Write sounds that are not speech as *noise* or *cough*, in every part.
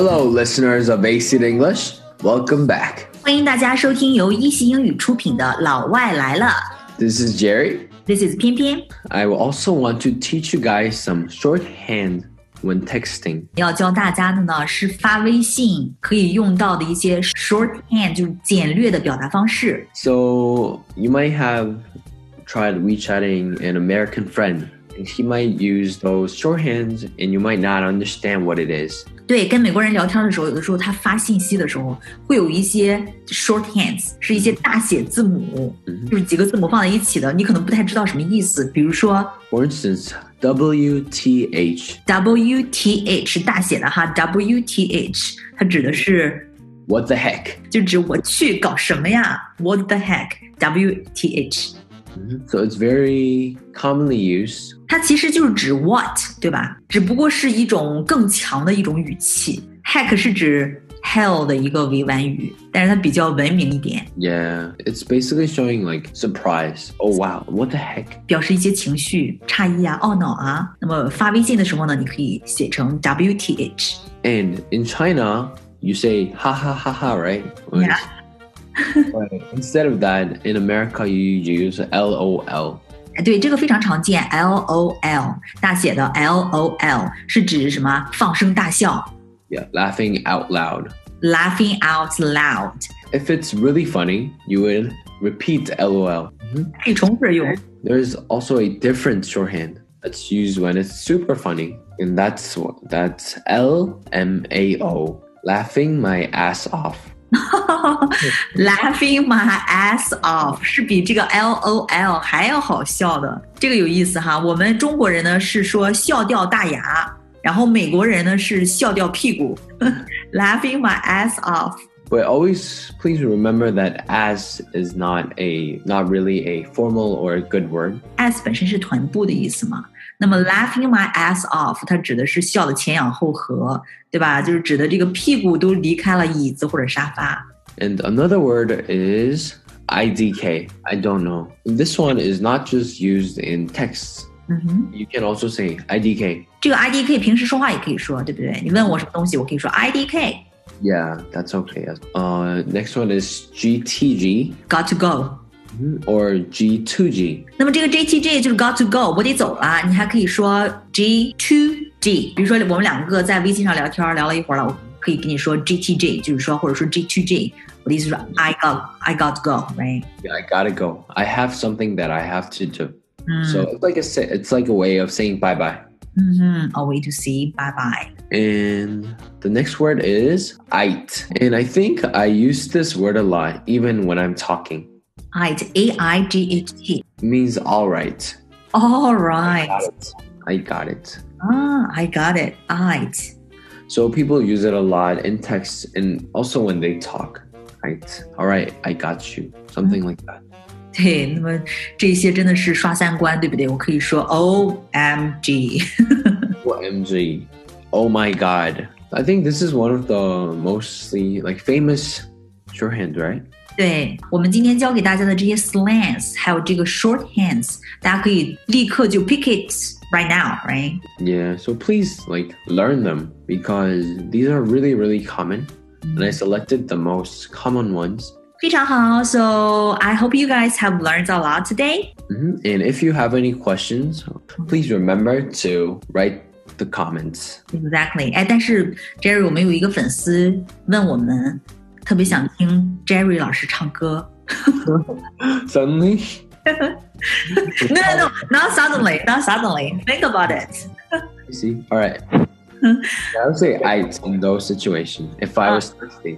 Hello, listeners of AC English. Welcome back. 欢迎大家收听由一席英语出品的《老外来了》。This is Jerry. This is 翩翩。I will also want to teach you guys some shorthand when texting. 要教大家的呢是发微信可以用到的一些 shorthand，就是简略的表达方式。So you might have tried WeChatting an American friend he might use those shorthands, and you might not understand what it is. 对，跟美国人聊天的时候，有的时候他发信息的时候会有一些 shorthands，是一些大写字母，就是几个字母放在一起的，你可能不太知道什么意思。比如说 For instance, WTH. WTH 是大写的哈，WTH 它指的是 What the heck? 就指我去搞什么呀？What the so it's very commonly used. 它其实就是指 what，对吧？只不过是一种更强的一种语气。Heck 是指 hell 的一个委婉语，但是它比较文明一点。Yeah, it's basically showing like surprise. Oh wow, what the heck？表示一些情绪、诧异啊、懊恼啊。那么发微信的时候呢，你可以写成 oh, WTH。And in China, you say ha ha ha ha, right? Yeah. But instead of that, in America, you use LOL. 哎，对，这个非常常见，LOL 大写的 LOL 是指什么？放声大笑 Yeah, laughing out loud. ，laughing out loud， If it's really funny, you would repeat LOL. 可以重复着用。 There's also a different shorthand that's used when it's super funny, and that's what that's L M A O, laughing my ass off. 哈哈哈 Laughing my ass off 是比这个 L O L 还要好笑的，这个有意思哈。我们中国人呢是说笑掉大牙，然后美国人呢是笑掉屁股。*laughs* Laughing my ass off，But always please remember that as is not a not really a formal or a good word. Ass 本身是臀部的意思嘛。那么 laughing my ass off，它指的是笑的前仰后合，对吧？就是指的这个屁股都离开了椅子或者沙发。And another word is IDK. I don't know. This one is not just used in texts. Mm -hmm. You can also say IDK. 这个 IDK 平时说话也可以说，对不对？你问我什么东西，我可以说 IDK。Yeah, that's okay. Uh, next one is GTG Got to go。 or G2G. 那么这个 JTG 就是 got to go，我得走了。你还可以说 G to G，比如说我们两个在微信上聊天，聊了一会儿了，我可以跟你说 GTG，就是说或者说 G to G。我的意思是说 I got I got to go，right？ Yeah, I gotta go. I have something that I have to do. 嗯 So it's like a sa- it's like a way of saying bye bye. Mm-hmm. I'll to see. Bye bye. And the next word is aight. And I think I use this word a lot, even when I'm talking. Aight. A I G H T. Means all right. All right. I got it. Ah, I got it. Aight. So people use it a lot in text and also when they talk. Aight. All right, I got you. Something mm-hmm. like that. 对，那么这些真的是刷三观，对不对？我可以说 O *laughs* M G。 OMG. Oh my God. I think this is one of the mostly like famous shorthand, right? 对我们今天教给大家的这些 slangs，还有这个 shorthands，大家可以立刻就 pick it right now，right？ Yeah. So please like learn them because these are really, really common. And I selected the most common ones. 非常好，So I hope you guys have learned a lot today. Mhm. And if you have any questions, please remember to write the comments. Exactly。哎，但是 Jerry，我们有一个粉丝问我们，特别想听 Jerry 老师唱歌。 *laughs* Suddenly, *laughs* No, no, no, not suddenly, not suddenly. Think about it. I see. All right. *laughs* I would say I in those situations if I was thirsty.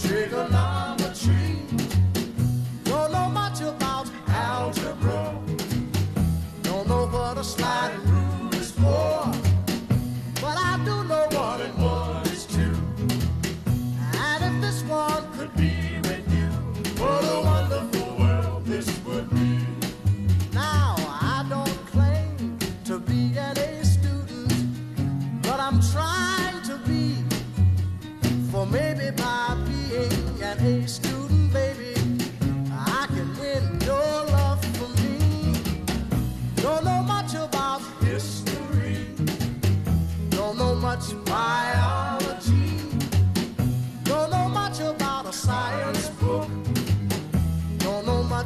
trigonometry. Don't know much about algebra. Don't know what a slide.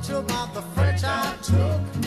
took, not the French I took.